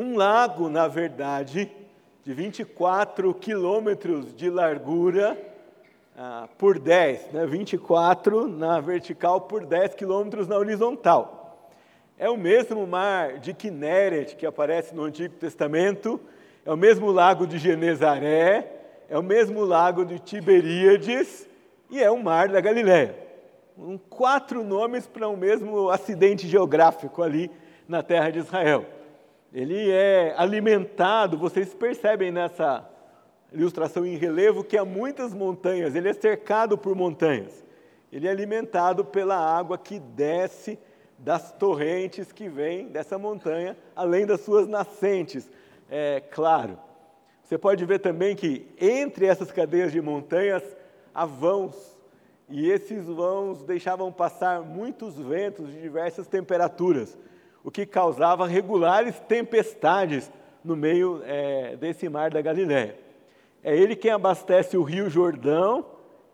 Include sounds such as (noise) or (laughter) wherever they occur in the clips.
Um lago, na verdade, de 24 quilômetros de largura ah, por 10, né? 24 na vertical por 10 quilômetros na horizontal. É o mesmo mar de Kinneret que aparece no Antigo Testamento, é o mesmo lago de Genezaré, é o mesmo lago de Tiberíades e é o mar da Galiléia. Um, quatro nomes para o um mesmo acidente geográfico ali na terra de Israel. Ele é alimentado, vocês percebem nessa ilustração em relevo que há muitas montanhas, ele é cercado por montanhas. Ele é alimentado pela água que desce das torrentes que vêm dessa montanha, além das suas nascentes, é claro. Você pode ver também que entre essas cadeias de montanhas há vãos, e esses vãos deixavam passar muitos ventos de diversas temperaturas, o que causava regulares tempestades no meio é, desse mar da Galiléia. É ele quem abastece o rio Jordão,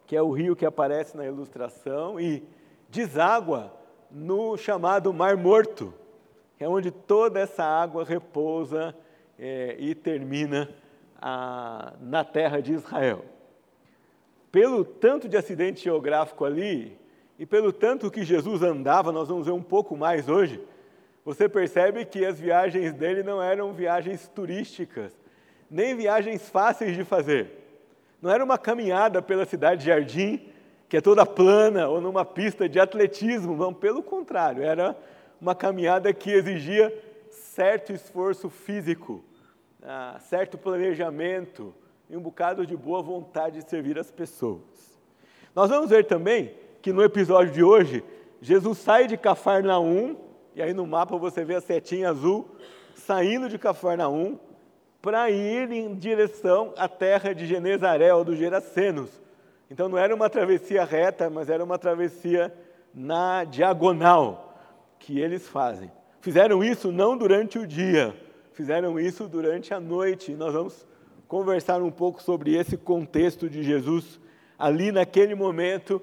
que é o rio que aparece na ilustração, e deságua no chamado Mar Morto, que é onde toda essa água repousa é, e termina a, na terra de Israel. Pelo tanto de acidente geográfico ali, e pelo tanto que Jesus andava, nós vamos ver um pouco mais hoje, você percebe que as viagens dele não eram viagens turísticas, nem viagens fáceis de fazer. Não era uma caminhada pela cidade de Jardim, que é toda plana, ou numa pista de atletismo, não, pelo contrário, era uma caminhada que exigia certo esforço físico, ah, certo planejamento e um bocado de boa vontade de servir as pessoas. Nós vamos ver também que no episódio de hoje, Jesus sai de Cafarnaum, e aí no mapa você vê a setinha azul, saindo de Cafarnaum para ir em direção à terra de Genezaré ou dos Gerasenos. Então não era uma travessia reta, mas era uma travessia na diagonal que eles fazem. Fizeram isso não durante o dia, fizeram isso durante a noite. Nós vamos conversar um pouco sobre esse contexto de Jesus ali naquele momento,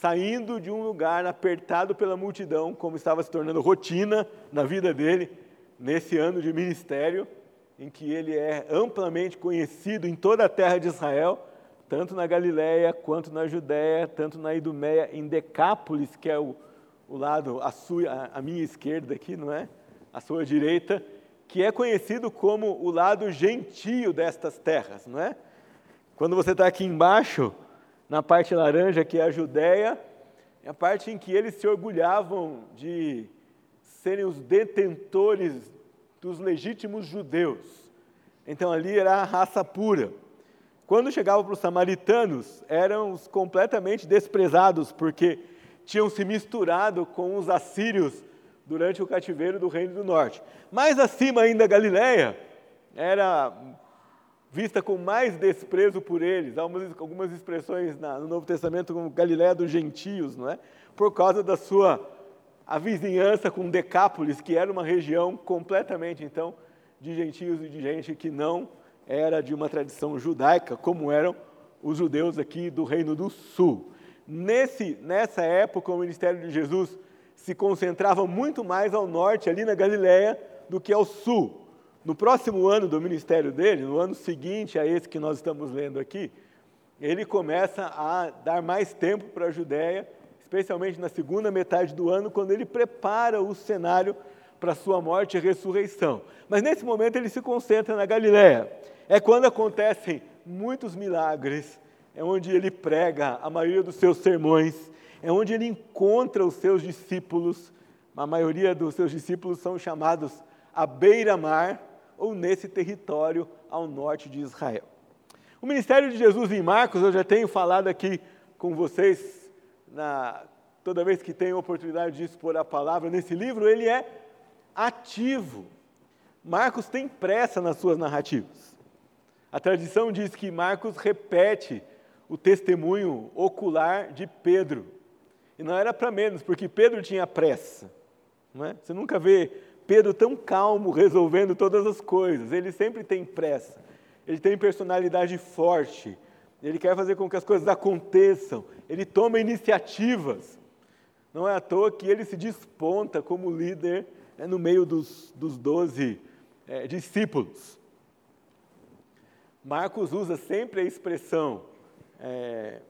saindo de um lugar apertado pela multidão, como estava se tornando rotina na vida dele nesse ano de ministério, em que ele é amplamente conhecido em toda a terra de Israel, tanto na Galiléia quanto na Judéia, tanto na Idumeia, em Decápolis, que é o, o lado, a, sua, a minha esquerda aqui, não é? A sua direita, que é conhecido como o lado gentio destas terras, não é? Quando você está aqui embaixo, na parte laranja, que é a Judéia, é a parte em que eles se orgulhavam de serem os detentores dos legítimos judeus. Então ali era a raça pura. Quando chegava para os samaritanos, eram os completamente desprezados, porque tinham se misturado com os assírios durante o cativeiro do Reino do Norte. Mais acima ainda, Galiléia era vista com mais desprezo por eles. Há algumas expressões no Novo Testamento como Galiléia dos gentios, não é? Por causa da sua a vizinhança com Decápolis, que era uma região completamente então de gentios e de gente que não era de uma tradição judaica, como eram os judeus aqui do Reino do Sul. Nesse, nessa época, o ministério de Jesus se concentrava muito mais ao norte, ali na Galiléia, do que ao sul. No próximo ano do ministério dele, no ano seguinte a esse que nós estamos lendo aqui, ele começa a dar mais tempo para a Judéia, especialmente na segunda metade do ano, quando ele prepara o cenário para sua morte e ressurreição. Mas nesse momento ele se concentra na Galiléia. É quando acontecem muitos milagres, é onde ele prega a maioria dos seus sermões, é onde ele encontra os seus discípulos. A maioria dos seus discípulos são chamados à beira-mar ou nesse território ao norte de Israel. O ministério de Jesus em Marcos, eu já tenho falado aqui com vocês na, toda vez que tenho oportunidade de expor a palavra nesse livro, ele é ativo. Marcos tem pressa nas suas narrativas. A tradição diz que Marcos repete o testemunho ocular de Pedro. E não era para menos, porque Pedro tinha pressa. Não é? Você nunca vê Pedro tão calmo (laughs) resolvendo todas as coisas. Ele sempre tem pressa. Ele tem personalidade forte. Ele quer fazer com que as coisas aconteçam. Ele toma iniciativas. Não é à toa que ele se desponta como líder né, no meio dos, dos doze é, discípulos. Marcos usa sempre a expressão é,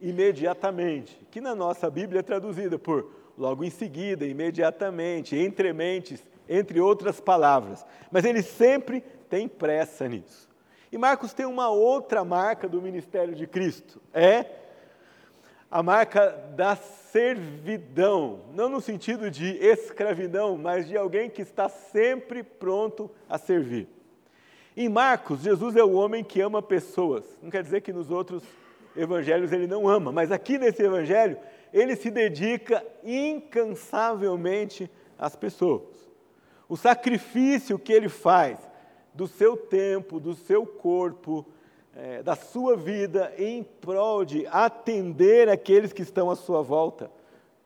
imediatamente, que na nossa Bíblia é traduzida por logo em seguida, imediatamente, entre mentes, entre outras palavras. Mas ele sempre tem pressa nisso. E Marcos tem uma outra marca do ministério de Cristo, é a marca da servidão, não no sentido de escravidão, mas de alguém que está sempre pronto a servir. Em Marcos, Jesus é o homem que ama pessoas. Não quer dizer que nos outros evangelhos ele não ama, mas aqui nesse evangelho ele se dedica incansavelmente às pessoas. O sacrifício que ele faz do seu tempo, do seu corpo, é, da sua vida em prol de atender aqueles que estão à sua volta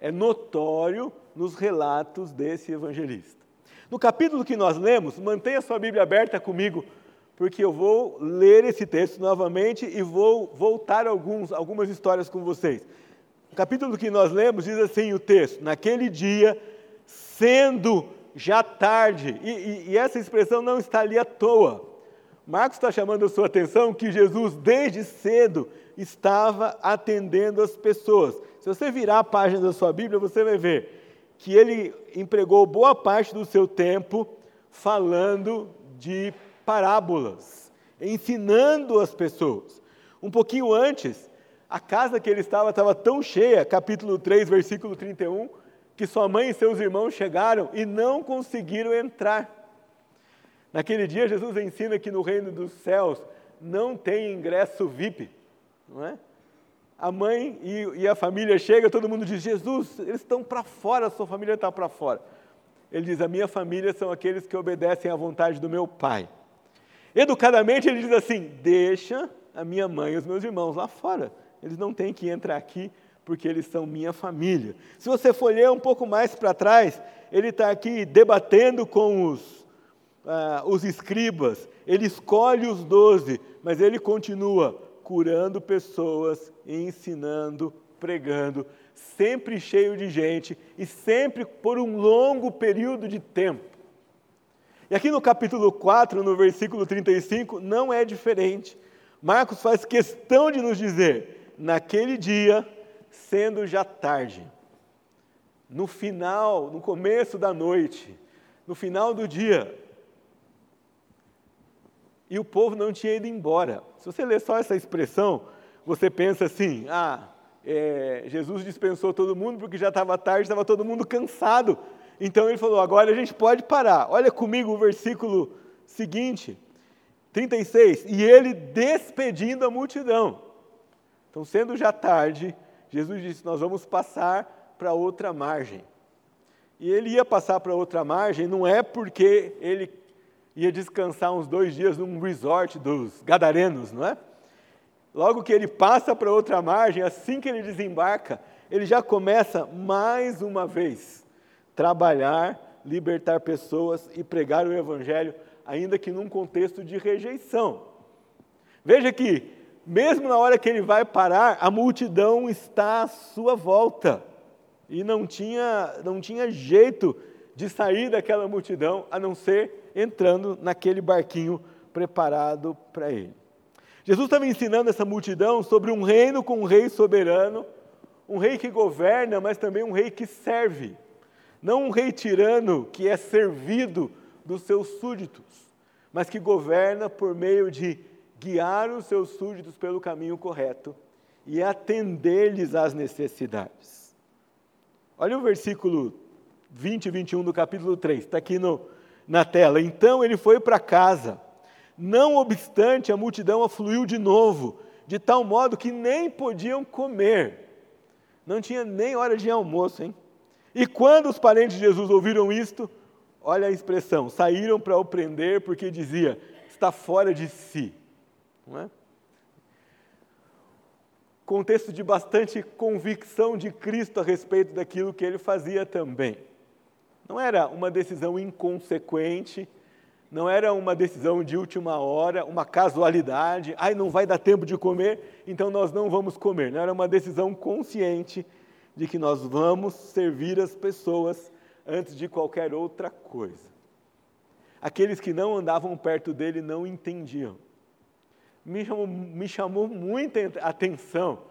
é notório nos relatos desse evangelista. No capítulo que nós lemos, mantenha sua Bíblia aberta comigo, porque eu vou ler esse texto novamente e vou voltar alguns, algumas histórias com vocês. No capítulo que nós lemos, diz assim o texto: Naquele dia, sendo já tarde, e, e, e essa expressão não está ali à toa. Marcos está chamando a sua atenção que Jesus, desde cedo, estava atendendo as pessoas. Se você virar a página da sua Bíblia, você vai ver que ele empregou boa parte do seu tempo falando de parábolas, ensinando as pessoas. Um pouquinho antes, a casa que ele estava estava tão cheia, capítulo 3, versículo 31, que sua mãe e seus irmãos chegaram e não conseguiram entrar. Naquele dia, Jesus ensina que no reino dos céus não tem ingresso VIP, não é? A mãe e, e a família chega, todo mundo diz: Jesus, eles estão para fora, sua família está para fora. Ele diz: A minha família são aqueles que obedecem à vontade do meu pai. Educadamente, ele diz assim: Deixa a minha mãe e os meus irmãos lá fora. Eles não têm que entrar aqui porque eles são minha família. Se você for ler um pouco mais para trás, ele está aqui debatendo com os ah, os escribas, ele escolhe os doze, mas ele continua curando pessoas, ensinando, pregando, sempre cheio de gente e sempre por um longo período de tempo. E aqui no capítulo 4, no versículo 35, não é diferente. Marcos faz questão de nos dizer: naquele dia, sendo já tarde, no final, no começo da noite, no final do dia, e o povo não tinha ido embora. Se você ler só essa expressão, você pensa assim: ah, é, Jesus dispensou todo mundo porque já estava tarde, estava todo mundo cansado. Então ele falou: agora a gente pode parar. Olha comigo o versículo seguinte, 36. E ele despedindo a multidão. Então, sendo já tarde, Jesus disse: Nós vamos passar para outra margem. E ele ia passar para outra margem, não é porque ele ia descansar uns dois dias num resort dos Gadarenos, não é? Logo que ele passa para outra margem, assim que ele desembarca, ele já começa mais uma vez trabalhar, libertar pessoas e pregar o Evangelho, ainda que num contexto de rejeição. Veja que, mesmo na hora que ele vai parar, a multidão está à sua volta e não tinha, não tinha jeito de sair daquela multidão a não ser entrando naquele barquinho preparado para ele. Jesus estava ensinando essa multidão sobre um reino com um rei soberano, um rei que governa, mas também um rei que serve. Não um rei tirano que é servido dos seus súditos, mas que governa por meio de guiar os seus súditos pelo caminho correto e atender-lhes às necessidades. Olha o versículo 20 e 21 do capítulo 3, está aqui no, na tela. Então ele foi para casa. Não obstante, a multidão afluiu de novo, de tal modo que nem podiam comer. Não tinha nem hora de almoço, hein? E quando os parentes de Jesus ouviram isto, olha a expressão, saíram para o prender porque dizia, está fora de si. Não é? Contexto de bastante convicção de Cristo a respeito daquilo que ele fazia também. Não era uma decisão inconsequente, não era uma decisão de última hora, uma casualidade, ai, não vai dar tempo de comer, então nós não vamos comer. Não era uma decisão consciente de que nós vamos servir as pessoas antes de qualquer outra coisa. aqueles que não andavam perto dele não entendiam. Me chamou, me chamou muita atenção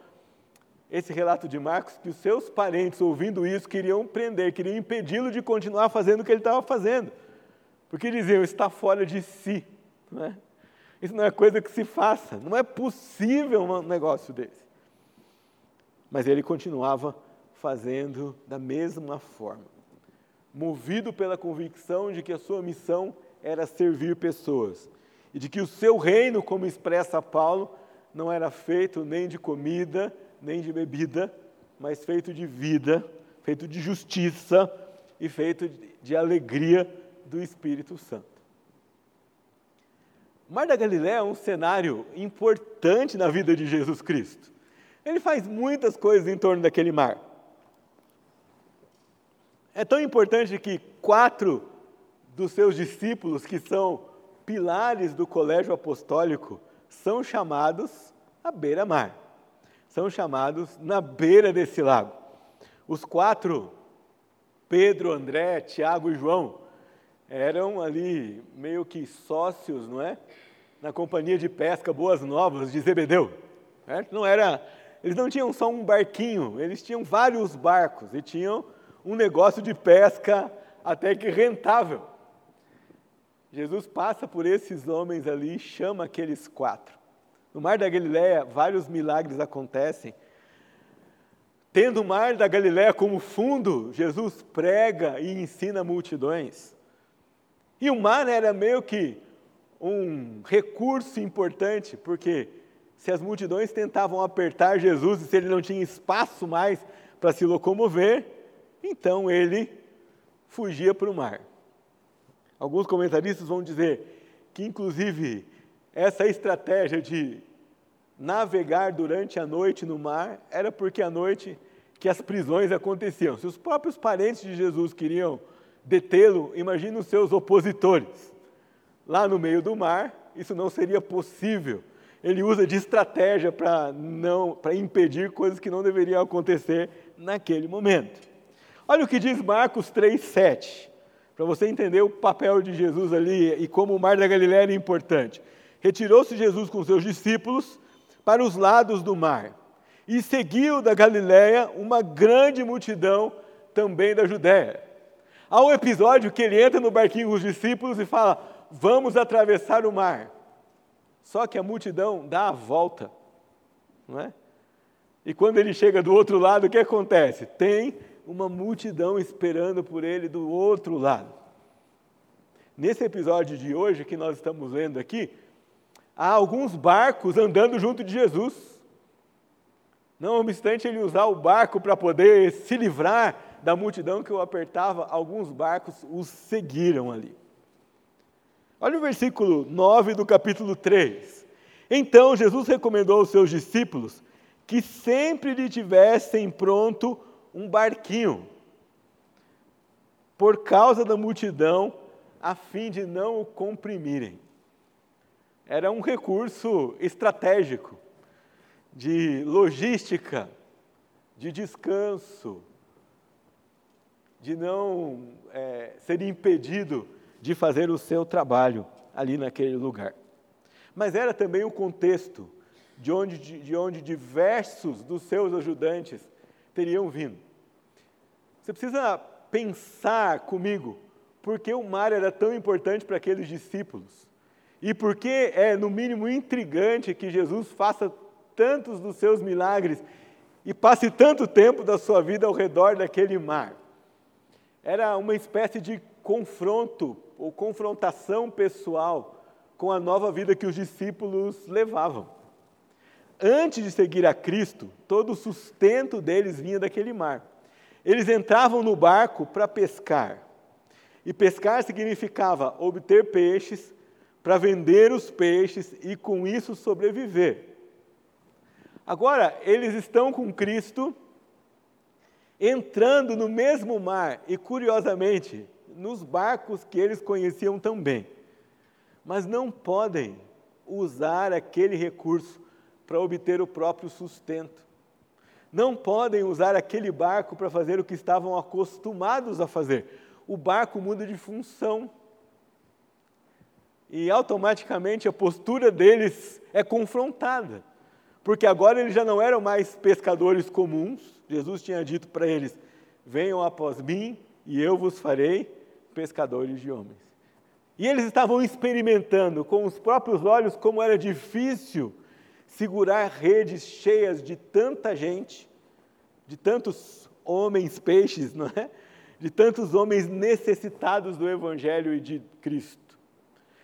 esse relato de Marcos, que os seus parentes, ouvindo isso, queriam prender, queriam impedi-lo de continuar fazendo o que ele estava fazendo. Porque diziam, está fora de si. Não é? Isso não é coisa que se faça, não é possível um negócio desse. Mas ele continuava fazendo da mesma forma, movido pela convicção de que a sua missão era servir pessoas e de que o seu reino, como expressa Paulo, não era feito nem de comida, nem de bebida, mas feito de vida, feito de justiça e feito de alegria do Espírito Santo. Mar da Galiléia é um cenário importante na vida de Jesus Cristo. Ele faz muitas coisas em torno daquele mar. É tão importante que quatro dos seus discípulos, que são pilares do colégio apostólico, são chamados à beira-mar são chamados na beira desse lago. Os quatro, Pedro, André, Tiago e João, eram ali meio que sócios, não é? Na companhia de pesca Boas Novas de Zebedeu. Certo? Não era, eles não tinham só um barquinho, eles tinham vários barcos e tinham um negócio de pesca até que rentável. Jesus passa por esses homens ali e chama aqueles quatro. No Mar da Galileia, vários milagres acontecem. Tendo o Mar da Galileia como fundo, Jesus prega e ensina multidões. E o mar era meio que um recurso importante, porque se as multidões tentavam apertar Jesus e se ele não tinha espaço mais para se locomover, então ele fugia para o mar. Alguns comentaristas vão dizer que, inclusive, essa estratégia de navegar durante a noite no mar era porque à noite que as prisões aconteciam. Se os próprios parentes de Jesus queriam detê-lo, imagine os seus opositores. Lá no meio do mar, isso não seria possível. Ele usa de estratégia para não para impedir coisas que não deveriam acontecer naquele momento. Olha o que diz Marcos 3:7, para você entender o papel de Jesus ali e como o mar da Galiléia era importante. Retirou-se Jesus com seus discípulos para os lados do mar e seguiu da Galiléia uma grande multidão também da Judéia. Há um episódio que ele entra no barquinho com os discípulos e fala: Vamos atravessar o mar. Só que a multidão dá a volta, não é? E quando ele chega do outro lado, o que acontece? Tem uma multidão esperando por ele do outro lado. Nesse episódio de hoje que nós estamos lendo aqui, há alguns barcos andando junto de Jesus. Não obstante ele usar o barco para poder se livrar da multidão que o apertava, alguns barcos os seguiram ali. Olha o versículo 9 do capítulo 3. Então Jesus recomendou aos seus discípulos que sempre lhe tivessem pronto um barquinho, por causa da multidão, a fim de não o comprimirem era um recurso estratégico de logística, de descanso, de não é, ser impedido de fazer o seu trabalho ali naquele lugar. Mas era também o contexto de onde, de onde diversos dos seus ajudantes teriam vindo. Você precisa pensar comigo por que o mar era tão importante para aqueles discípulos. E porque é, no mínimo, intrigante que Jesus faça tantos dos seus milagres e passe tanto tempo da sua vida ao redor daquele mar. Era uma espécie de confronto ou confrontação pessoal com a nova vida que os discípulos levavam. Antes de seguir a Cristo, todo o sustento deles vinha daquele mar. Eles entravam no barco para pescar. E pescar significava obter peixes para vender os peixes e com isso sobreviver. Agora, eles estão com Cristo, entrando no mesmo mar e, curiosamente, nos barcos que eles conheciam tão bem, mas não podem usar aquele recurso para obter o próprio sustento. Não podem usar aquele barco para fazer o que estavam acostumados a fazer. O barco muda de função. e automaticamente a postura deles é confrontada, porque agora eles já não eram mais pescadores comuns, Jesus tinha dito para eles: venham após mim e eu vos farei pescadores de homens. E eles estavam experimentando com os próprios olhos como era difícil segurar redes cheias de tanta gente, de tantos homens peixes, não é? De tantos homens necessitados do Evangelho e de Cristo.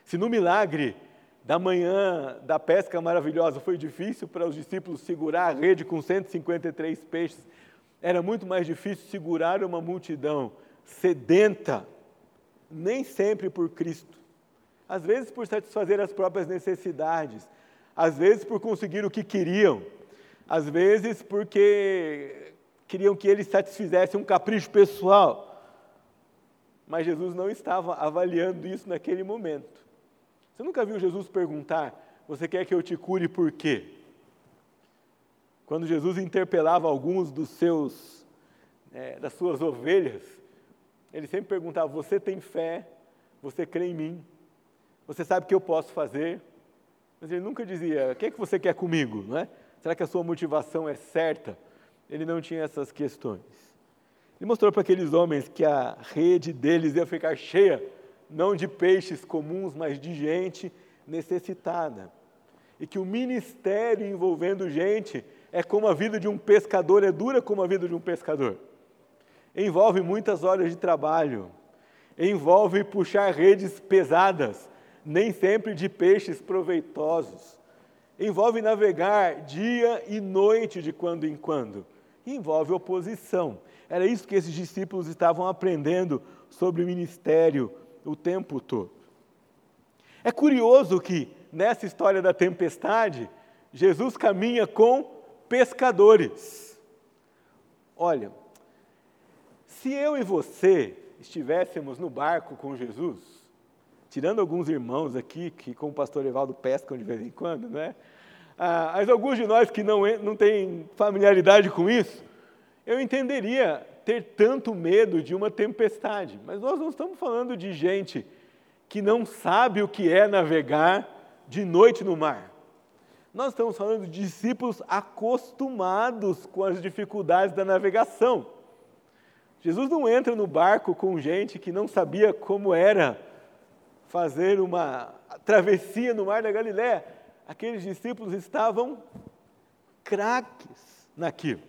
Se no milagre da manhã da pesca maravilhosa foi difícil para os discípulos segurar a rede com 153 peixes, era muito mais difícil segurar uma multidão sedenta, nem sempre por Cristo. Às vezes por satisfazer as próprias necessidades, às vezes por conseguir o que queriam, às vezes porque queriam que eles satisfizessem um capricho pessoal. Mas Jesus não estava avaliando isso naquele momento. Você nunca viu Jesus perguntar: Você quer que eu te cure por quê? Quando Jesus interpelava alguns dos seus, é, das suas ovelhas, ele sempre perguntava: Você tem fé? Você crê em mim? Você sabe o que eu posso fazer? Mas ele nunca dizia: O que é que você quer comigo? Não é? Será que a sua motivação é certa? Ele não tinha essas questões. Ele mostrou para aqueles homens que a rede deles ia ficar cheia, não de peixes comuns, mas de gente necessitada. E que o ministério envolvendo gente é como a vida de um pescador, é dura como a vida de um pescador. Envolve muitas horas de trabalho, envolve puxar redes pesadas, nem sempre de peixes proveitosos. Envolve navegar dia e noite de quando em quando. envolve oposição. Era isso que esses discípulos estavam aprendendo sobre o ministério o tempo todo. É curioso que, nessa história da tempestade, Jesus caminha com pescadores. Olha, se eu e você estivéssemos no barco com Jesus, tirando alguns irmãos aqui que com o pastor Evaldo pescam de vez em quando, né? Ah, mas alguns de nós que não, não têm familiaridade com isso, eu entenderia ter tanto medo de uma tempestade. Mas nós não estamos falando de gente que não sabe o que é navegar de noite no mar. Nós estamos falando de discípulos acostumados com as dificuldades da navegação. Jesus não entra no barco com gente que não sabia como era fazer uma travessia no mar da Galiléia. Aqueles discípulos estavam craques naquilo.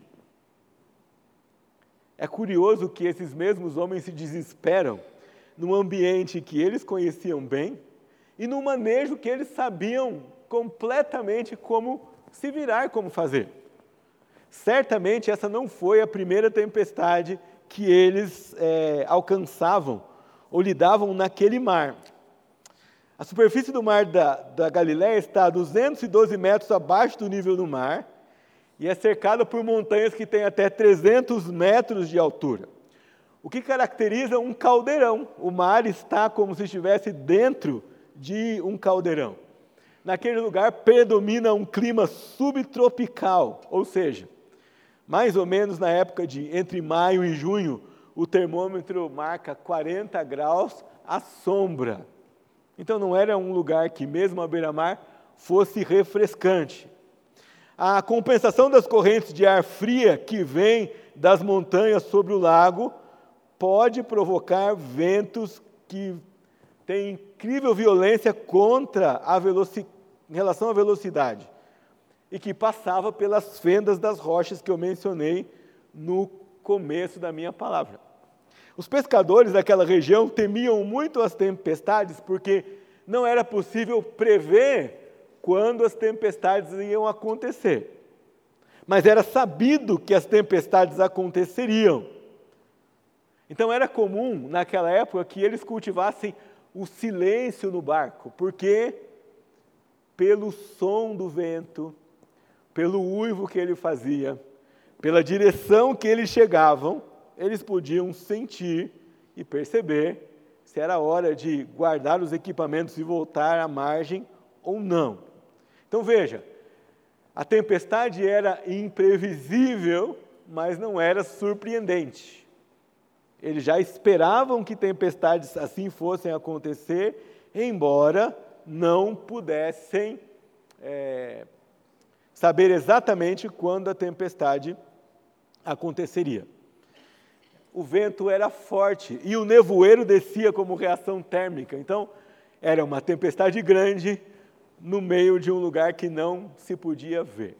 É curioso que esses mesmos homens se desesperam num ambiente que eles conheciam bem e num manejo que eles sabiam completamente como se virar, como fazer. Certamente essa não foi a primeira tempestade que eles é, alcançavam ou lidavam naquele mar. A superfície do mar da, da Galiléia está a 212 metros abaixo do nível do mar e é cercada por montanhas que têm até 300 metros de altura. O que caracteriza um caldeirão? O mar está como se estivesse dentro de um caldeirão naquele lugar predomina um clima subtropical, ou seja, mais ou menos na época de entre maio e junho, o termômetro marca 40 graus à sombra. Então não era um lugar que, mesmo à beira-mar, fosse refrescante. A compensação das correntes de ar fria que vem das montanhas sobre o lago pode provocar ventos que tem incrível violência contra a velocidade, em relação à velocidade, e que passava pelas fendas das rochas que eu mencionei no começo da minha palavra. Os pescadores daquela região temiam muito as tempestades, porque não era possível prever quando as tempestades iam acontecer. Mas era sabido que as tempestades aconteceriam. Então era comum, naquela época, que eles cultivassem o silêncio no barco, porque pelo som do vento, pelo uivo que ele fazia, pela direção que eles chegavam, eles podiam sentir e perceber se era hora de guardar os equipamentos e voltar à margem ou não. Então veja, a tempestade era imprevisível, mas não era surpreendente. Eles já esperavam que tempestades assim fossem acontecer, embora não pudessem é, saber exatamente quando a tempestade aconteceria. O vento era forte e o nevoeiro descia como reação térmica. Então, era uma tempestade grande no meio de um lugar que não se podia ver.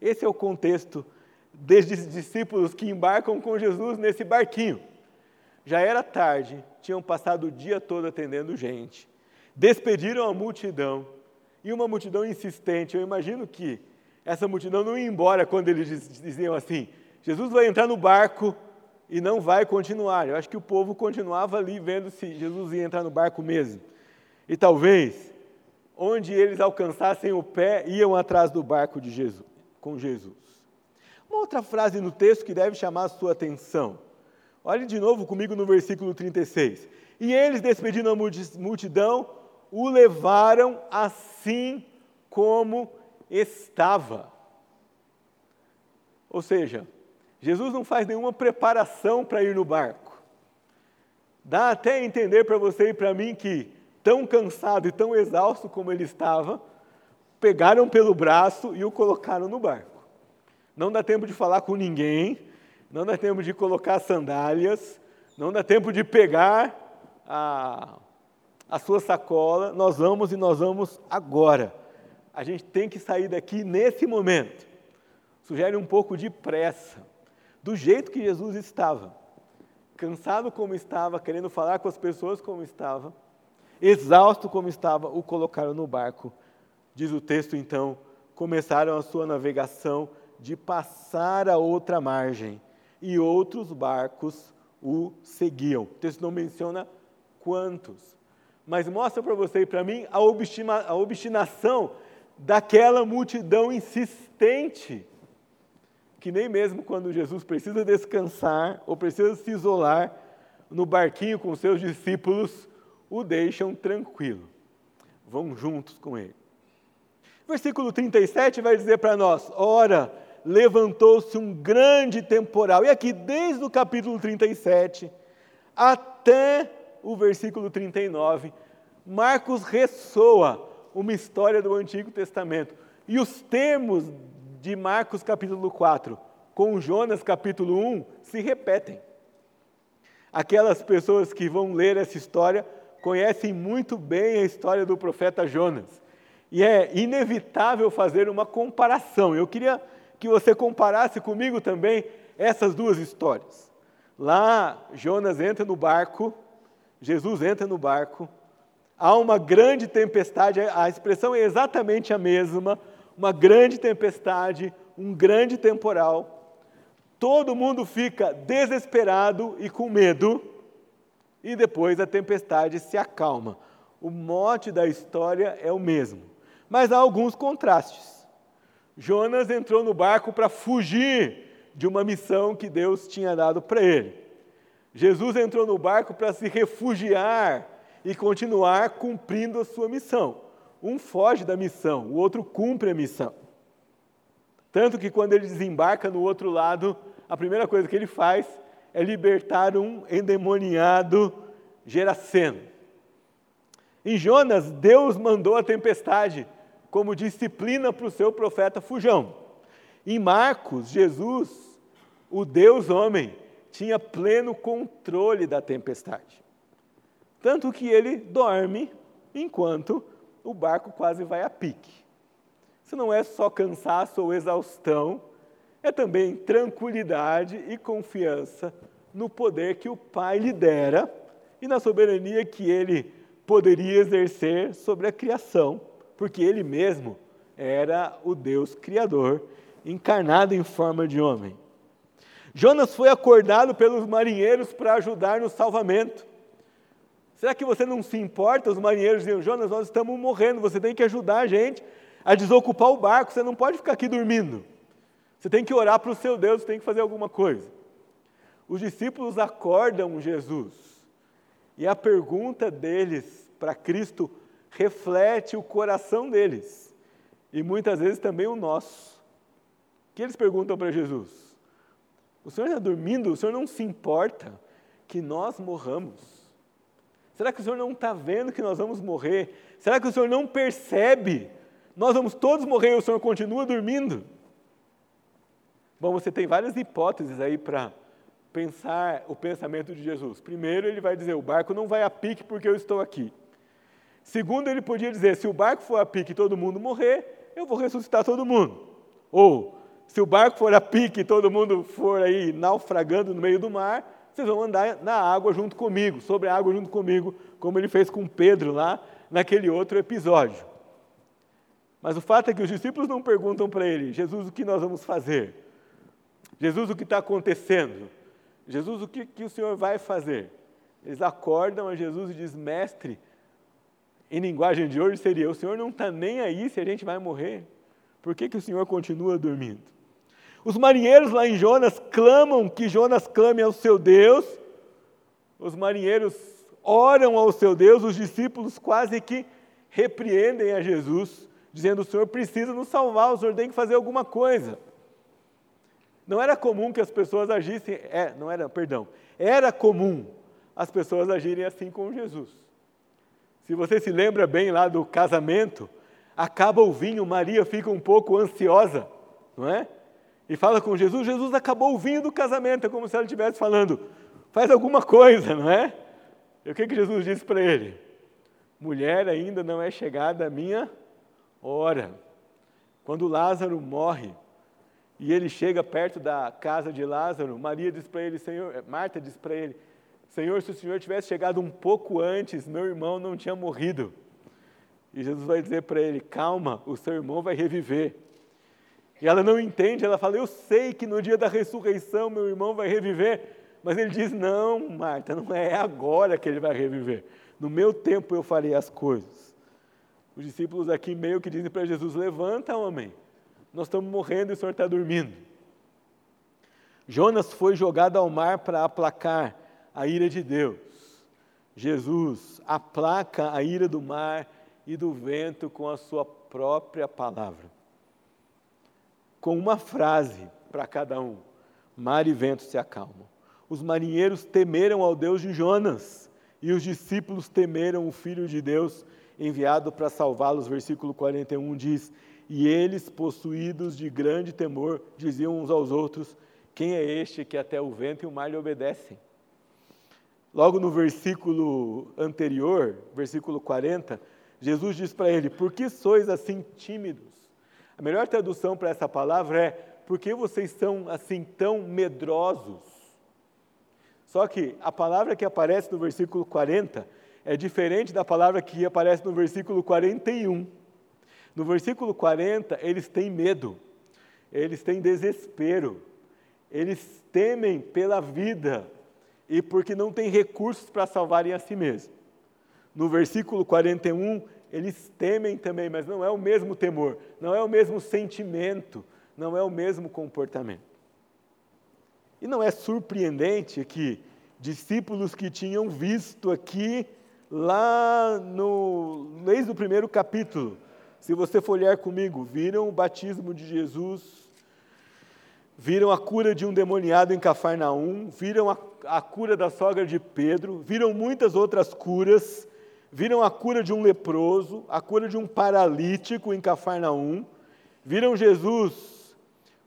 Esse é o contexto desses discípulos que embarcam com Jesus nesse barquinho. Já era tarde, tinham passado o dia todo atendendo gente, despediram a multidão, e uma multidão insistente. Eu imagino que essa multidão não ia embora quando eles diziam assim: Jesus vai entrar no barco e não vai continuar. Eu acho que o povo continuava ali vendo se Jesus ia entrar no barco mesmo. E talvez, onde eles alcançassem o pé, iam atrás do barco de Jesus, com Jesus. Uma outra frase no texto que deve chamar a sua atenção. Olhe de novo comigo no versículo 36. E eles, despedindo a multidão, o levaram assim como estava. Ou seja, Jesus não faz nenhuma preparação para ir no barco. Dá até entender para você e para mim que, tão cansado e tão exausto como ele estava, pegaram pelo braço e o colocaram no barco. Não dá tempo de falar com ninguém, não dá tempo de colocar sandálias, não dá tempo de pegar a, a sua sacola, nós vamos e nós vamos agora. A gente tem que sair daqui nesse momento. Sugere um pouco de pressa do jeito que Jesus estava, cansado como estava, querendo falar com as pessoas como estava, exausto como estava, o colocaram no barco. Diz o texto então, começaram a sua navegação de passar a outra margem, e outros barcos o seguiam. O texto não menciona quantos, mas mostra para você e para mim a, a obstinação daquela multidão insistente que nem mesmo quando Jesus precisa descansar ou precisa se isolar no barquinho com seus discípulos, o deixam tranquilo. Vão juntos com ele. Versículo 37 vai dizer para nós: Ora, levantou-se um grande temporal. E aqui, desde o capítulo 37 até o versículo 39, Marcos ressoa uma história do Antigo Testamento. E os termos de Marcos capítulo 4 com Jonas capítulo 1 se repetem. Aquelas pessoas que vão ler essa história conhecem muito bem a história do profeta Jonas. E é inevitável fazer uma comparação. Eu queria que você comparasse comigo também essas duas histórias. Lá, Jonas entra no barco, Jesus entra no barco, há uma grande tempestade, a expressão é exatamente a mesma, uma grande tempestade, um grande temporal. Todo mundo fica desesperado e com medo, e depois a tempestade se acalma. O mote da história é o mesmo, mas há alguns contrastes. Jonas entrou no barco para fugir de uma missão que Deus tinha dado para ele. Jesus entrou no barco para se refugiar e continuar cumprindo a sua missão. Um foge da missão, o outro cumpre a missão. Tanto que quando ele desembarca no outro lado, a primeira coisa que ele faz é libertar um endemoniado Geraceno. Em Jonas, Deus mandou a tempestade como disciplina para o seu profeta Fujão. Em Marcos, Jesus, o Deus homem, tinha pleno controle da tempestade. Tanto que ele dorme enquanto o barco quase vai a pique. Isso não é só cansaço ou exaustão, é também tranquilidade e confiança no poder que o Pai lhe dera e na soberania que ele poderia exercer sobre a criação, porque ele mesmo era o Deus Criador, encarnado em forma de homem. Jonas foi acordado pelos marinheiros para ajudar no salvamento. Será que você não se importa? Os marinheiros diziam: Jonas, nós estamos morrendo, você tem que ajudar a gente a desocupar o barco, você não pode ficar aqui dormindo. Você tem que orar para o seu Deus, você tem que fazer alguma coisa. Os discípulos acordam Jesus e a pergunta deles para Cristo reflete o coração deles e muitas vezes também o nosso. O que eles perguntam para Jesus? O Senhor está dormindo? O Senhor não se importa que nós morramos? Será que o Senhor não está vendo que nós vamos morrer? Será que o Senhor não percebe? Nós vamos todos morrer e o Senhor continua dormindo? Bom, você tem várias hipóteses aí para pensar o pensamento de Jesus. Primeiro, ele vai dizer: o barco não vai a pique porque eu estou aqui. Segundo, ele podia dizer: se o barco for a pique e todo mundo morrer, eu vou ressuscitar todo mundo. Ou, se o barco for a pique e todo mundo for aí naufragando no meio do mar, vocês vão andar na água junto comigo, sobre a água junto comigo, como ele fez com Pedro lá naquele outro episódio. Mas o fato é que os discípulos não perguntam para ele: Jesus, o que nós vamos fazer? Jesus, o que está acontecendo? Jesus, o que, que o Senhor vai fazer? Eles acordam a Jesus e dizem: Mestre, em linguagem de hoje seria: O Senhor não está nem aí se a gente vai morrer. Por que, que o Senhor continua dormindo? Os marinheiros lá em Jonas clamam que Jonas clame ao seu Deus. Os marinheiros oram ao seu Deus, os discípulos quase que repreendem a Jesus, dizendo: O Senhor precisa nos salvar, o Senhor tem que fazer alguma coisa. Não era comum que as pessoas agissem, é, não era, perdão, era comum as pessoas agirem assim com Jesus. Se você se lembra bem lá do casamento, acaba o vinho, Maria fica um pouco ansiosa, não é? E fala com Jesus, Jesus acabou o vinho do casamento, é como se ela estivesse falando, faz alguma coisa, não é? E o que, que Jesus disse para ele? Mulher, ainda não é chegada a minha hora. Quando Lázaro morre, e ele chega perto da casa de Lázaro, Maria diz para ele, Senhor, Marta diz para ele, Senhor, se o Senhor tivesse chegado um pouco antes, meu irmão não tinha morrido. E Jesus vai dizer para ele: Calma, o seu irmão vai reviver. E ela não entende, ela fala: Eu sei que no dia da ressurreição meu irmão vai reviver. Mas ele diz: Não, Marta, não é agora que ele vai reviver. No meu tempo eu farei as coisas. Os discípulos aqui meio que dizem para Jesus: Levanta, homem, nós estamos morrendo e o senhor está dormindo. Jonas foi jogado ao mar para aplacar a ira de Deus. Jesus aplaca a ira do mar e do vento com a sua própria palavra. Com uma frase para cada um: mar e vento se acalmam. Os marinheiros temeram ao Deus de Jonas e os discípulos temeram o Filho de Deus enviado para salvá-los. Versículo 41 diz: E eles, possuídos de grande temor, diziam uns aos outros: Quem é este que até o vento e o mar lhe obedecem? Logo no versículo anterior, versículo 40, Jesus diz para ele: Por que sois assim tímidos? A melhor tradução para essa palavra é: Por que vocês são assim tão medrosos? Só que a palavra que aparece no versículo 40 é diferente da palavra que aparece no versículo 41. No versículo 40, eles têm medo, eles têm desespero, eles temem pela vida, e porque não têm recursos para salvarem a si mesmos. No versículo 41, eles temem também, mas não é o mesmo temor, não é o mesmo sentimento, não é o mesmo comportamento. E não é surpreendente que discípulos que tinham visto aqui, lá no, desde o primeiro capítulo, se você for olhar comigo, viram o batismo de Jesus, viram a cura de um demoniado em Cafarnaum, viram a, a cura da sogra de Pedro, viram muitas outras curas, viram a cura de um leproso, a cura de um paralítico em Cafarnaum, viram Jesus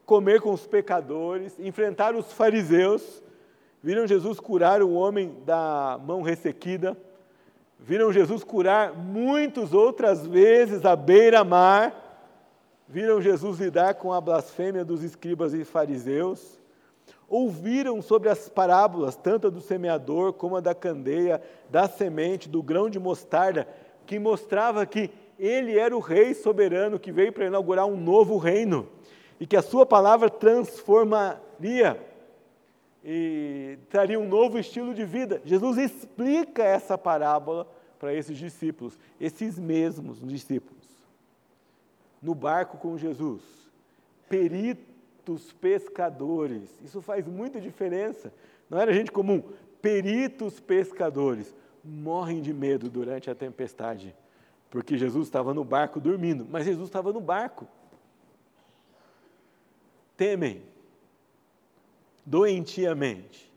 comer com os pecadores, enfrentar os fariseus, viram Jesus curar o homem da mão ressequida, viram Jesus curar muitas outras vezes à beira-mar, viram Jesus lidar com a blasfêmia dos escribas e fariseus, ouviram sobre as parábolas, tanto a do semeador como a da candeia, da semente, do grão de mostarda, que mostrava que ele era o rei soberano que veio para inaugurar um novo reino e que a sua palavra transformaria e traria um novo estilo de vida. Jesus explica essa parábola para esses discípulos, esses mesmos discípulos no barco com Jesus, peritos pescadores. Isso faz muita diferença. Não era gente comum. Peritos pescadores morrem de medo durante a tempestade, porque Jesus estava no barco dormindo, mas Jesus estava no barco. Temem, doentiamente,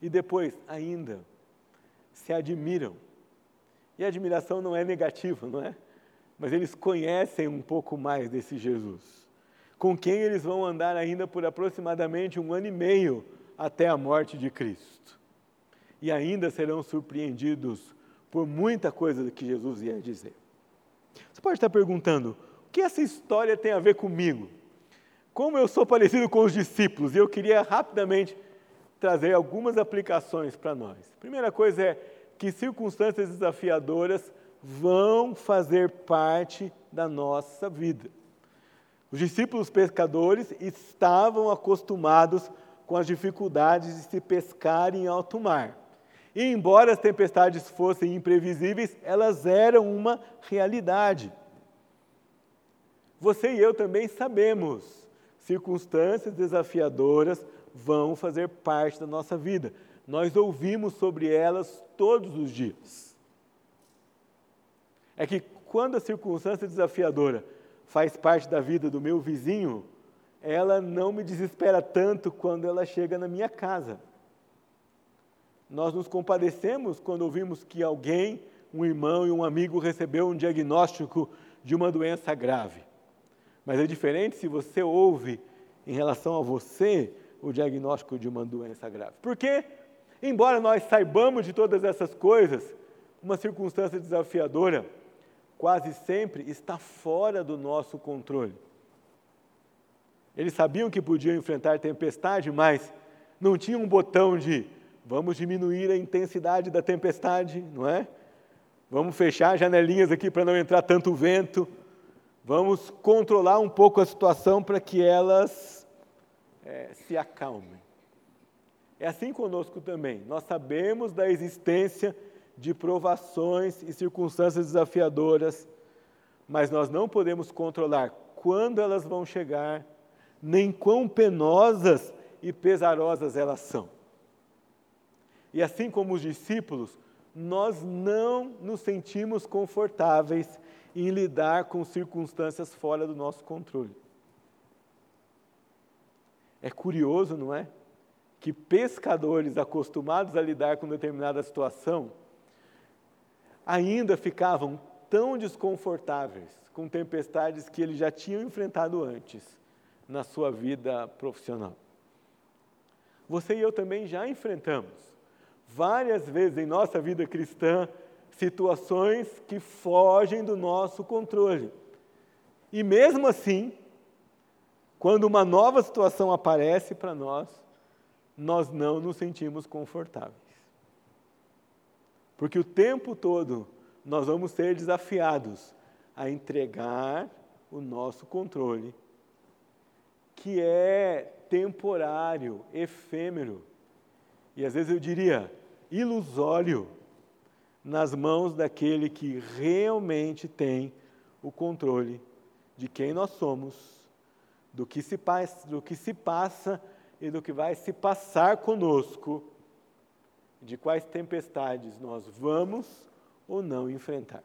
e depois ainda se admiram E a admiração não é negativa, não é? Mas eles conhecem um pouco mais desse Jesus, com quem eles vão andar ainda por aproximadamente um ano e meio até a morte de Cristo. E ainda serão surpreendidos por muita coisa que Jesus ia dizer. Você pode estar perguntando: o que essa história tem a ver comigo? Como eu sou parecido com os discípulos? E eu queria rapidamente trazer algumas aplicações para nós. Primeira coisa é que circunstâncias desafiadoras vão fazer parte da nossa vida. Os discípulos pescadores estavam acostumados com as dificuldades de se pescar em alto mar. E embora as tempestades fossem imprevisíveis, elas eram uma realidade. Você e eu também sabemos, circunstâncias desafiadoras vão fazer parte da nossa vida. Nós ouvimos sobre elas todos os dias. É que quando a circunstância desafiadora faz parte da vida do meu vizinho, ela não me desespera tanto quando ela chega na minha casa. Nós nos compadecemos quando ouvimos que alguém, um irmão e um amigo, recebeu um diagnóstico de uma doença grave. Mas é diferente se você ouve em relação a você o diagnóstico de uma doença grave. Porque, embora nós saibamos de todas essas coisas, uma circunstância desafiadora quase sempre está fora do nosso controle. Eles sabiam que podiam enfrentar tempestade, mas não tinham um botão de vamos diminuir a intensidade da tempestade, não é? Vamos fechar janelinhas aqui para não entrar tanto vento. Vamos controlar um pouco a situação para que elas é, se acalmem. É assim conosco também. Nós sabemos da existência de provações e circunstâncias desafiadoras, mas nós não podemos controlar quando elas vão chegar nem quão penosas e pesarosas elas são. E assim como os discípulos, nós não nos sentimos confortáveis em lidar com circunstâncias fora do nosso controle. É curioso, não é? Que pescadores acostumados a lidar com determinada situação ainda ficavam tão desconfortáveis com tempestades que eles já tinham enfrentado antes na sua vida profissional. Você e eu também já enfrentamos várias vezes em nossa vida cristã situações que fogem do nosso controle. E mesmo assim, quando uma nova situação aparece para nós, nós não nos sentimos confortáveis. Porque o tempo todo nós vamos ser desafiados a entregar o nosso controle que é temporário, efêmero. E às vezes eu diria ilusório nas mãos daquele que realmente tem o controle de quem nós somos, do que se passa, do que se passa e do que vai se passar conosco, de quais tempestades nós vamos ou não enfrentar.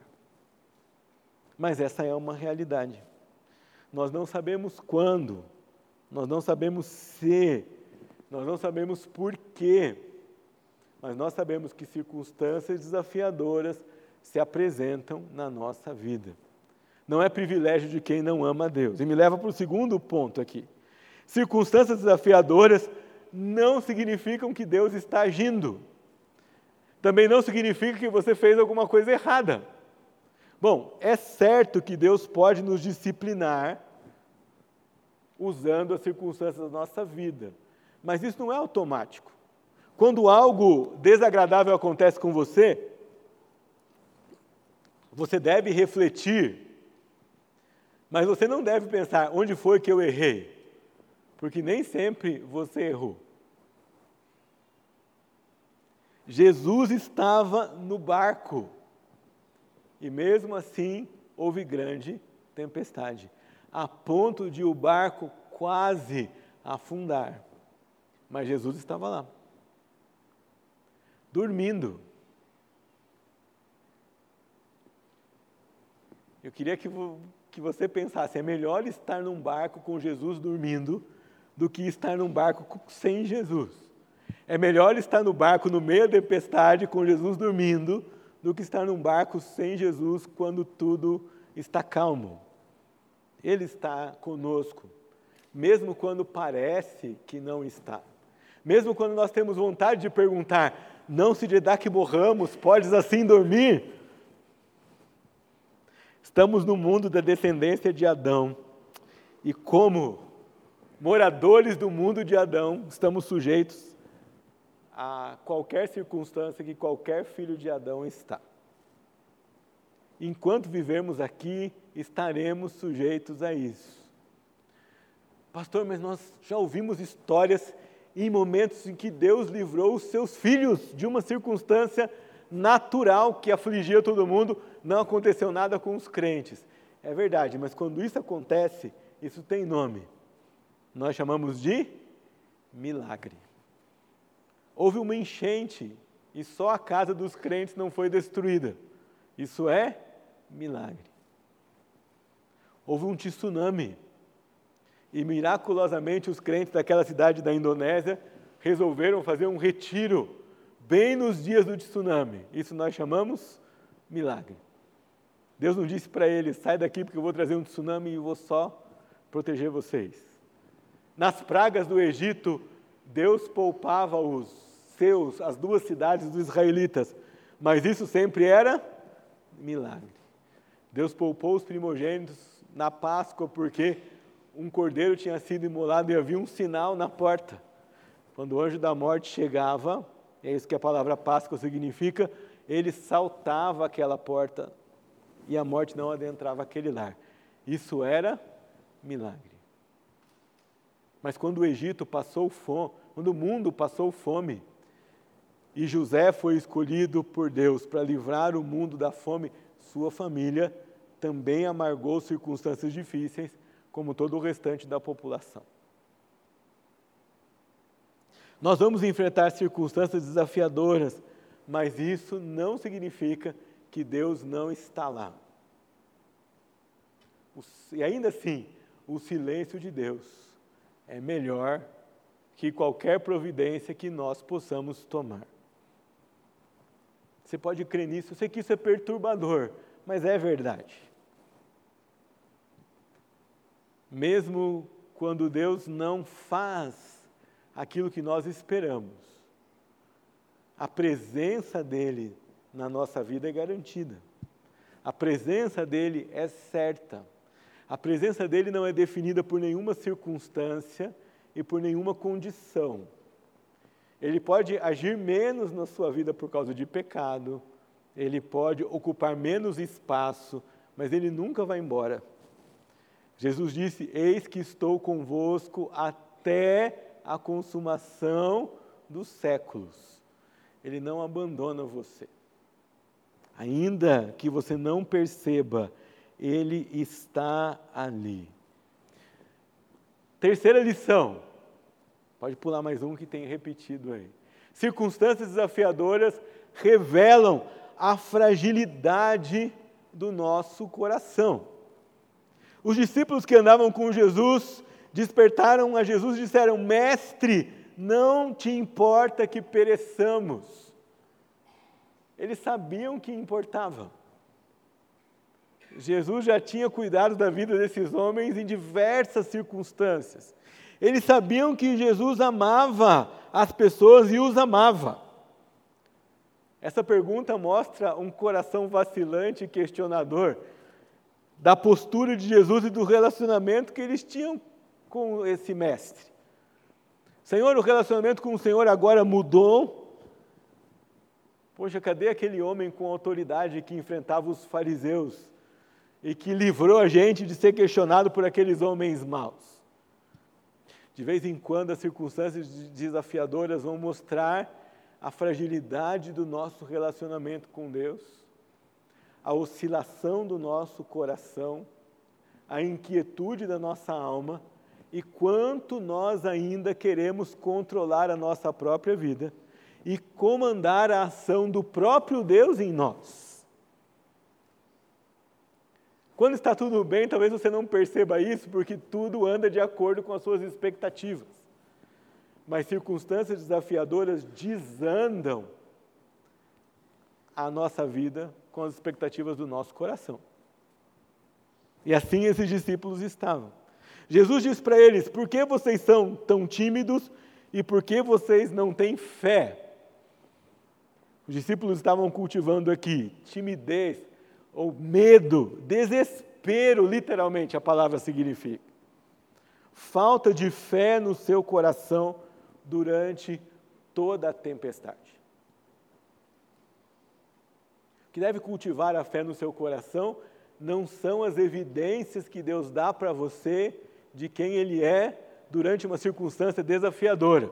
Mas essa é uma realidade. Nós não sabemos quando, nós não sabemos se, nós não sabemos por quê, mas nós sabemos que circunstâncias desafiadoras se apresentam na nossa vida. Não é privilégio de quem não ama a Deus. E me leva para o segundo ponto aqui. Circunstâncias desafiadoras não significam que Deus está agindo. Também não significa que você fez alguma coisa errada. Bom, é certo que Deus pode nos disciplinar usando as circunstâncias da nossa vida. Mas isso não é automático. Quando algo desagradável acontece com você, você deve refletir, mas você não deve pensar onde foi que eu errei, porque nem sempre você errou. Jesus estava no barco e mesmo assim houve grande tempestade a ponto de o barco quase afundar. Mas Jesus estava lá, dormindo. Eu queria que, que você pensasse: é melhor estar num barco com Jesus dormindo do que estar num barco sem Jesus. É melhor estar no barco no meio da tempestade com Jesus dormindo do que estar num barco sem Jesus quando tudo está calmo. Ele está conosco, mesmo quando parece que não está. Mesmo quando nós temos vontade de perguntar, não se dá que morramos, podes assim dormir? Estamos no mundo da descendência de Adão, e como moradores do mundo de Adão, estamos sujeitos a qualquer circunstância que qualquer filho de Adão está. Enquanto vivemos aqui, estaremos sujeitos a isso. Pastor, mas nós já ouvimos histórias em momentos em que Deus livrou os seus filhos de uma circunstância natural que afligia todo mundo, não aconteceu nada com os crentes. É verdade, mas quando isso acontece, isso tem nome. Nós chamamos de milagre. Houve uma enchente e só a casa dos crentes não foi destruída. Isso é milagre. Houve um tsunami e miraculosamente os crentes daquela cidade da Indonésia resolveram fazer um retiro bem nos dias do tsunami. Isso nós chamamos milagre. Deus não disse para eles: sai daqui porque eu vou trazer um tsunami e vou só proteger vocês. Nas pragas do Egito, Deus poupava os seus, as duas cidades dos israelitas, mas isso sempre era milagre. Deus poupou os primogênitos na Páscoa porque um cordeiro tinha sido imolado e havia um sinal na porta. Quando o anjo da morte chegava, é isso que a palavra Páscoa significa, ele saltava aquela porta e a morte não adentrava aquele lar. Isso era milagre. Mas quando o Egito passou fome, quando o mundo passou fome, e José foi escolhido por Deus para livrar o mundo da fome, sua família também amargou circunstâncias difíceis, como todo o restante da população. Nós vamos enfrentar circunstâncias desafiadoras, mas isso não significa que Deus não está lá. E ainda assim, o silêncio de Deus é melhor que qualquer providência que nós possamos tomar. Você pode crer nisso. Eu sei que isso é perturbador, mas é verdade. Mesmo quando Deus não faz aquilo que nós esperamos, a presença dEle na nossa vida é garantida. A presença dEle é certa. A presença dEle não é definida por nenhuma circunstância e por nenhuma condição. Ele pode agir menos na sua vida por causa de pecado, ele pode ocupar menos espaço, mas ele nunca vai embora. Jesus disse: Eis que estou convosco até a consumação dos séculos. Ele não abandona você. Ainda que você não perceba, ele está ali. Terceira lição: Pode pular mais um que tem repetido aí. Circunstâncias desafiadoras revelam a fragilidade do nosso coração. Os discípulos que andavam com Jesus despertaram a Jesus e disseram: Mestre, não te importa que pereçamos. Eles sabiam que importava. Jesus já tinha cuidado da vida desses homens em diversas circunstâncias. Eles sabiam que Jesus amava as pessoas e os amava. Essa pergunta mostra um coração vacilante e questionador da postura de Jesus e do relacionamento que eles tinham com esse mestre. Senhor, o relacionamento com o Senhor agora mudou. Poxa, cadê aquele homem com autoridade que enfrentava os fariseus e que livrou a gente de ser questionado por aqueles homens maus? De vez em quando, as circunstâncias desafiadoras vão mostrar a fragilidade do nosso relacionamento com Deus, a oscilação do nosso coração, a inquietude da nossa alma e quanto nós ainda queremos controlar a nossa própria vida e comandar a ação do próprio Deus em nós. Quando está tudo bem, talvez você não perceba isso, porque tudo anda de acordo com as suas expectativas. Mas circunstâncias desafiadoras desandam a nossa vida com as expectativas do nosso coração. E assim esses discípulos estavam. Jesus diz para eles: Por que vocês são tão tímidos e por que vocês não têm fé? Os discípulos estavam cultivando aqui timidez ou medo, desespero, literalmente a palavra significa. Falta de fé no seu coração durante toda a tempestade. O que deve cultivar a fé no seu coração não são as evidências que Deus dá para você de quem Ele é durante uma circunstância desafiadora,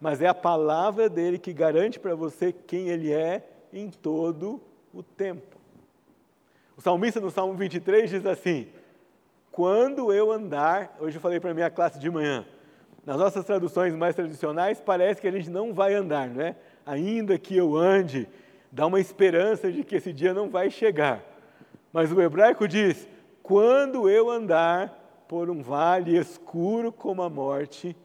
mas é a palavra dele que garante para você quem Ele é em todo o tempo. O salmista no Salmo 23 diz assim: Quando eu andar, hoje eu falei para a minha classe de manhã, nas nossas traduções mais tradicionais, parece que a gente não vai andar, não é? Ainda que eu ande, dá uma esperança de que esse dia não vai chegar. Mas o hebraico diz: quando eu andar por um vale escuro como a morte,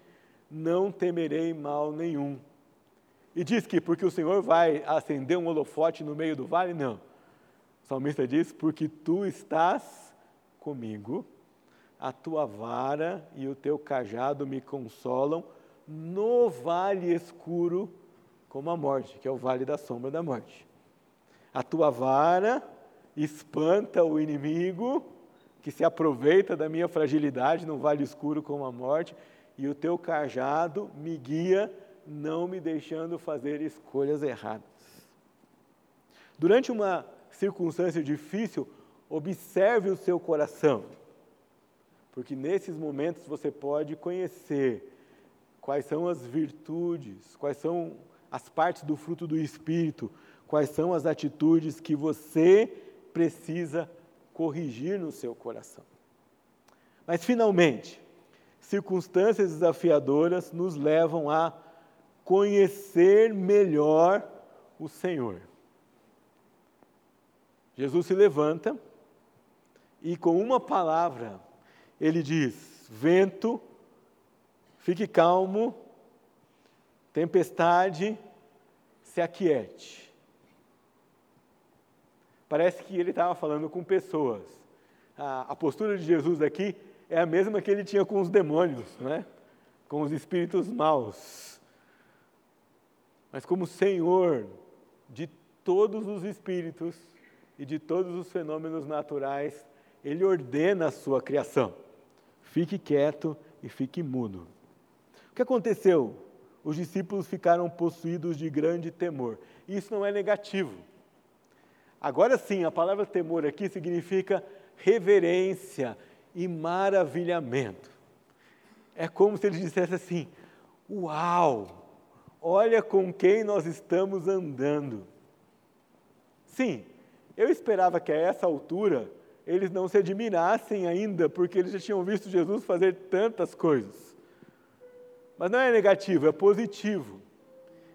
não temerei mal nenhum. E diz que porque o Senhor vai acender um holofote no meio do vale? Não. Salmista diz: porque tu estás comigo, a tua vara e o teu cajado me consolam no vale escuro como a morte, que é o vale da sombra da morte. A tua vara espanta o inimigo que se aproveita da minha fragilidade num vale escuro como a morte, e o teu cajado me guia, não me deixando fazer escolhas erradas. Durante uma circunstância difícil, observe o seu coração, porque nesses momentos você pode conhecer quais são as virtudes, quais são as partes do fruto do Espírito, quais são as atitudes que você precisa corrigir no seu coração. Mas, finalmente, circunstâncias desafiadoras nos levam a conhecer melhor o Senhor. Jesus se levanta e, com uma palavra, ele diz: Vento, fique calmo, tempestade, se aquiete. Parece que ele estava falando com pessoas. A, a, postura de Jesus aqui é a mesma que ele tinha com os demônios, né? com os espíritos maus. Mas como Senhor de todos os espíritos e de todos os fenômenos naturais, ele ordena a sua criação. Fique quieto e fique mudo. O que aconteceu? Os discípulos ficaram possuídos de grande temor. Isso não é negativo. Agora sim, a palavra temor aqui significa reverência e maravilhamento. É como se ele dissesse assim: Uau, olha com quem nós estamos andando. Sim, eu esperava que a essa altura eles não se admirassem ainda, porque eles já tinham visto Jesus fazer tantas coisas. Mas não é negativo, é positivo.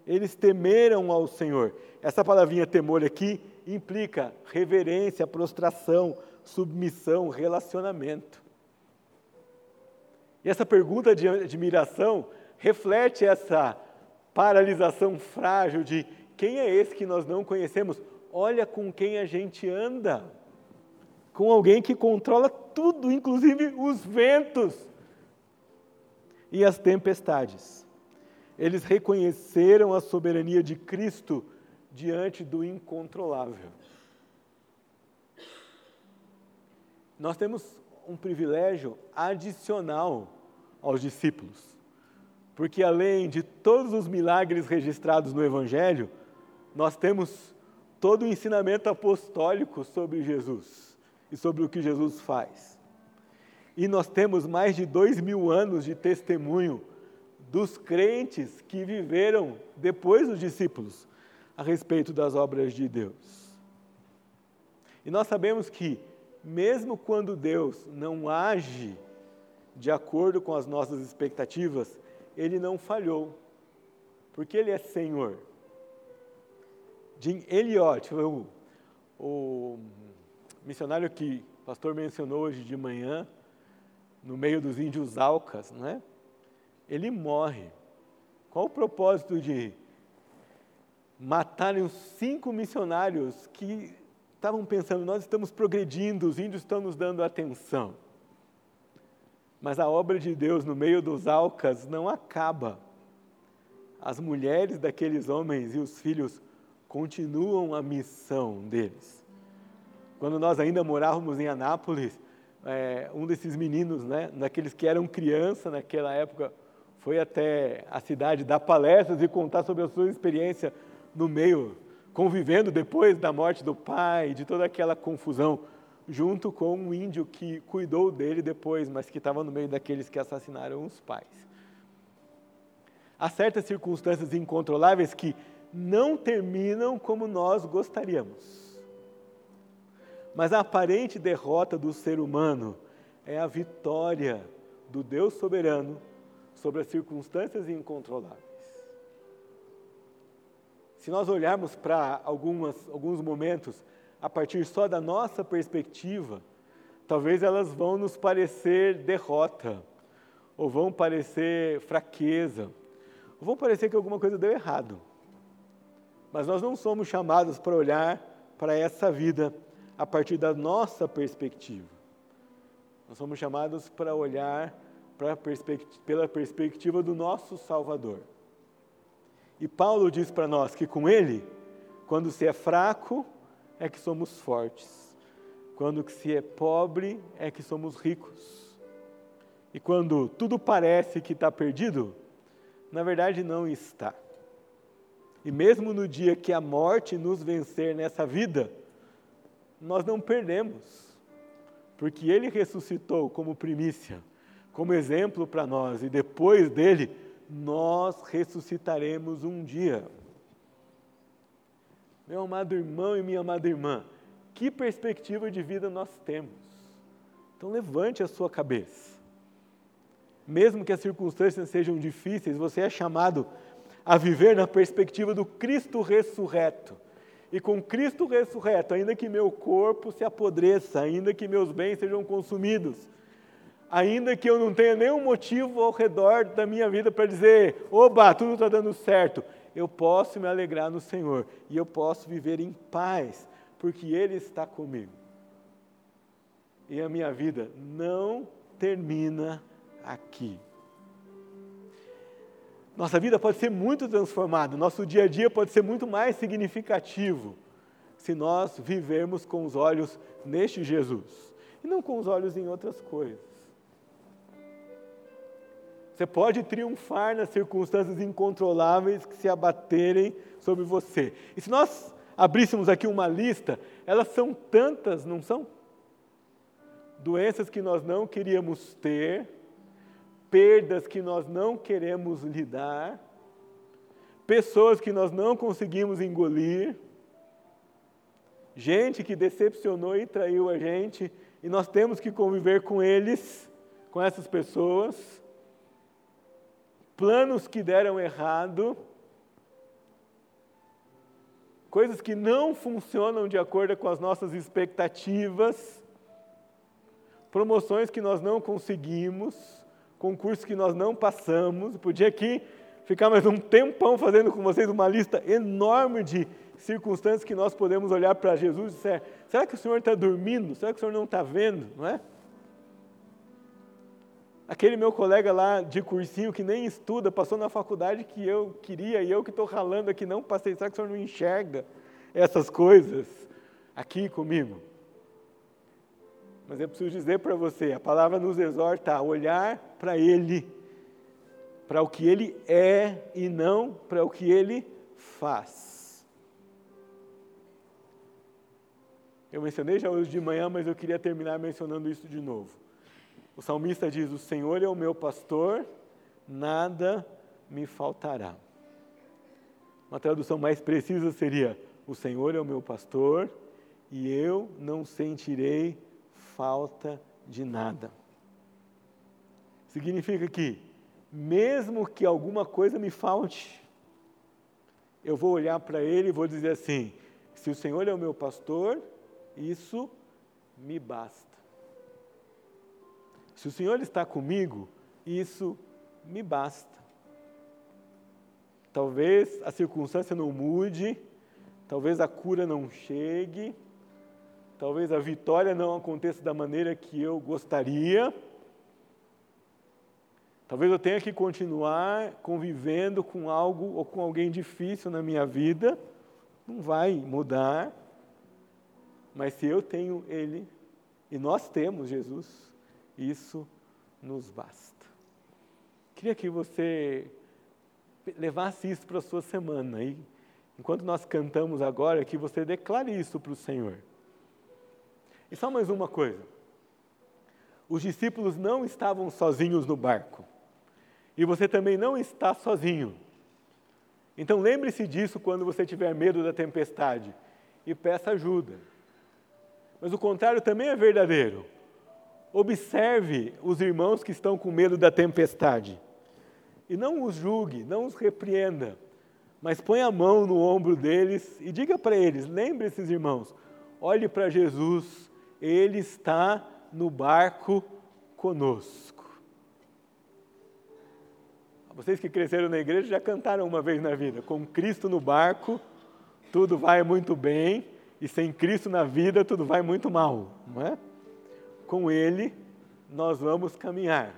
Eles temeram ao Senhor. Essa palavrinha temor aqui implica reverência, prostração, submissão, relacionamento. E essa pergunta de admiração reflete essa paralisação frágil de quem é esse que nós não conhecemos? Olha com quem a gente anda. Com alguém que controla tudo, inclusive os ventos e as tempestades. Eles reconheceram a soberania de Cristo diante do incontrolável. Nós temos um privilégio adicional aos discípulos, porque além de todos os milagres registrados no Evangelho, nós temos todo o ensinamento apostólico sobre Jesus e sobre o que Jesus faz. E nós temos mais de dois mil anos de testemunho dos crentes que viveram depois dos discípulos, a respeito das obras de Deus. E nós sabemos que, mesmo quando Deus não age de acordo com as nossas expectativas, Ele não falhou, porque Ele é Senhor. Jim Elliot, o, o missionário que o pastor mencionou hoje de manhã, no meio dos índios Alcas, né? ele morre. Qual o propósito de matarem os cinco missionários que estavam pensando, nós estamos progredindo, os índios estão nos dando atenção. Mas a obra de Deus no meio dos Alcas não acaba. As mulheres daqueles homens e os filhos continuam a missão deles. Quando nós ainda morávamos em Anápolis, é, um desses meninos, né, daqueles que eram criança naquela época, foi até a cidade dar palestras e contar sobre a sua experiência no meio, convivendo depois da morte do pai, de toda aquela confusão, junto com um índio que cuidou dele depois, mas que estava no meio daqueles que assassinaram os pais. Há certas circunstâncias incontroláveis que não terminam como nós gostaríamos. Mas a aparente derrota do ser humano é a vitória do Deus soberano sobre as circunstâncias incontroláveis. Se nós olharmos para alguns momentos a partir só da nossa perspectiva, talvez elas vão nos parecer derrota, ou vão parecer fraqueza, ou vão parecer que alguma coisa deu errado. Mas nós não somos chamados para olhar para essa vida a partir da nossa perspectiva. Nós somos chamados para olhar para perspectiva, pela perspectiva do nosso Salvador. E Paulo diz para nós que com ele, quando se é fraco, é que somos fortes. Quando se é pobre, é que somos ricos. E quando tudo parece que está perdido, na verdade não está. E mesmo no dia que a morte nos vencer nessa vida, nós não perdemos, porque Ele ressuscitou como primícia, como exemplo para nós, e depois dele, nós ressuscitaremos um dia. Meu amado irmão e minha amada irmã, que perspectiva de vida nós temos? Então levante a sua cabeça. Mesmo que as circunstâncias sejam difíceis, você é chamado a viver na perspectiva do Cristo ressurreto. E com Cristo ressurreto, ainda que meu corpo se apodreça, ainda que meus bens sejam consumidos, ainda que eu não tenha nenhum motivo ao redor da minha vida para dizer, oba, tudo está dando certo, eu posso me alegrar no Senhor e eu posso viver em paz, porque Ele está comigo. E a minha vida não termina aqui. Nossa vida pode ser muito transformada, nosso dia a dia pode ser muito mais significativo se nós vivermos com os olhos neste Jesus e não com os olhos em outras coisas. Você pode triunfar nas circunstâncias incontroláveis que se abaterem sobre você. E se nós abríssemos aqui uma lista, elas são tantas, não são? Doenças que nós não queríamos ter, perdas que nós não queremos lidar, pessoas que nós não conseguimos engolir, gente que decepcionou e traiu a gente, e nós temos que conviver com eles, com essas pessoas. Planos que deram errado, coisas que não funcionam de acordo com as nossas expectativas, promoções que nós não conseguimos, concursos que nós não passamos. Podia aqui ficar mais um tempão fazendo com vocês uma lista enorme de circunstâncias que nós podemos olhar para Jesus e dizer: será que o Senhor está dormindo? Será que o Senhor não está vendo? Não é? Aquele meu colega lá de cursinho que nem estuda, passou na faculdade que eu queria e eu que estou ralando aqui não passei. Será que o senhor não enxerga essas coisas aqui comigo? Mas eu preciso dizer para você, a palavra nos exorta a olhar para Ele, para o que Ele é e não para o que Ele faz. Eu mencionei já hoje de manhã, mas eu queria terminar mencionando isso de novo. O salmista diz: O Senhor é o meu pastor, nada me faltará. Uma tradução mais precisa seria: O Senhor é o meu pastor e eu não sentirei falta de nada. Significa que, mesmo que alguma coisa me falte, eu vou olhar para Ele e vou dizer assim: se o Senhor é o meu pastor, isso me basta. Se o Senhor está comigo, isso me basta. talvez a circunstância não mude, talvez a cura não chegue, talvez a vitória não aconteça da maneira que eu gostaria. Talvez eu tenha que continuar convivendo com algo ou com alguém difícil na minha vida, não vai mudar. Mas se eu tenho Ele, e nós temos Jesus, isso nos basta. Queria que você levasse isso para a sua semana. E enquanto nós cantamos agora, que você declare isso para o Senhor. E só mais uma coisa. Os discípulos não estavam sozinhos no barco. E você também não está sozinho. Então lembre-se disso quando você tiver medo da tempestade e peça ajuda. Mas o contrário também é verdadeiro. Observe os irmãos que estão com medo da tempestade e não os julgue, não os repreenda, mas põe a mão no ombro deles e diga para eles: lembre esses irmãos, olhe para Jesus, ele está no barco conosco. Vocês que cresceram na igreja já cantaram uma vez na vida: com Cristo no barco, tudo vai muito bem, e sem Cristo na vida, tudo vai muito mal, não é? Com Ele, nós vamos caminhar,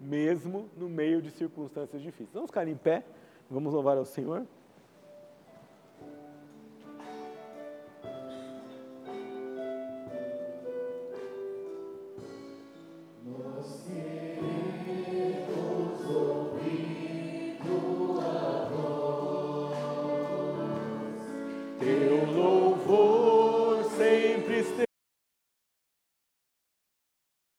mesmo no meio de circunstâncias difíceis. Vamos ficar em pé, vamos louvar ao Senhor. você.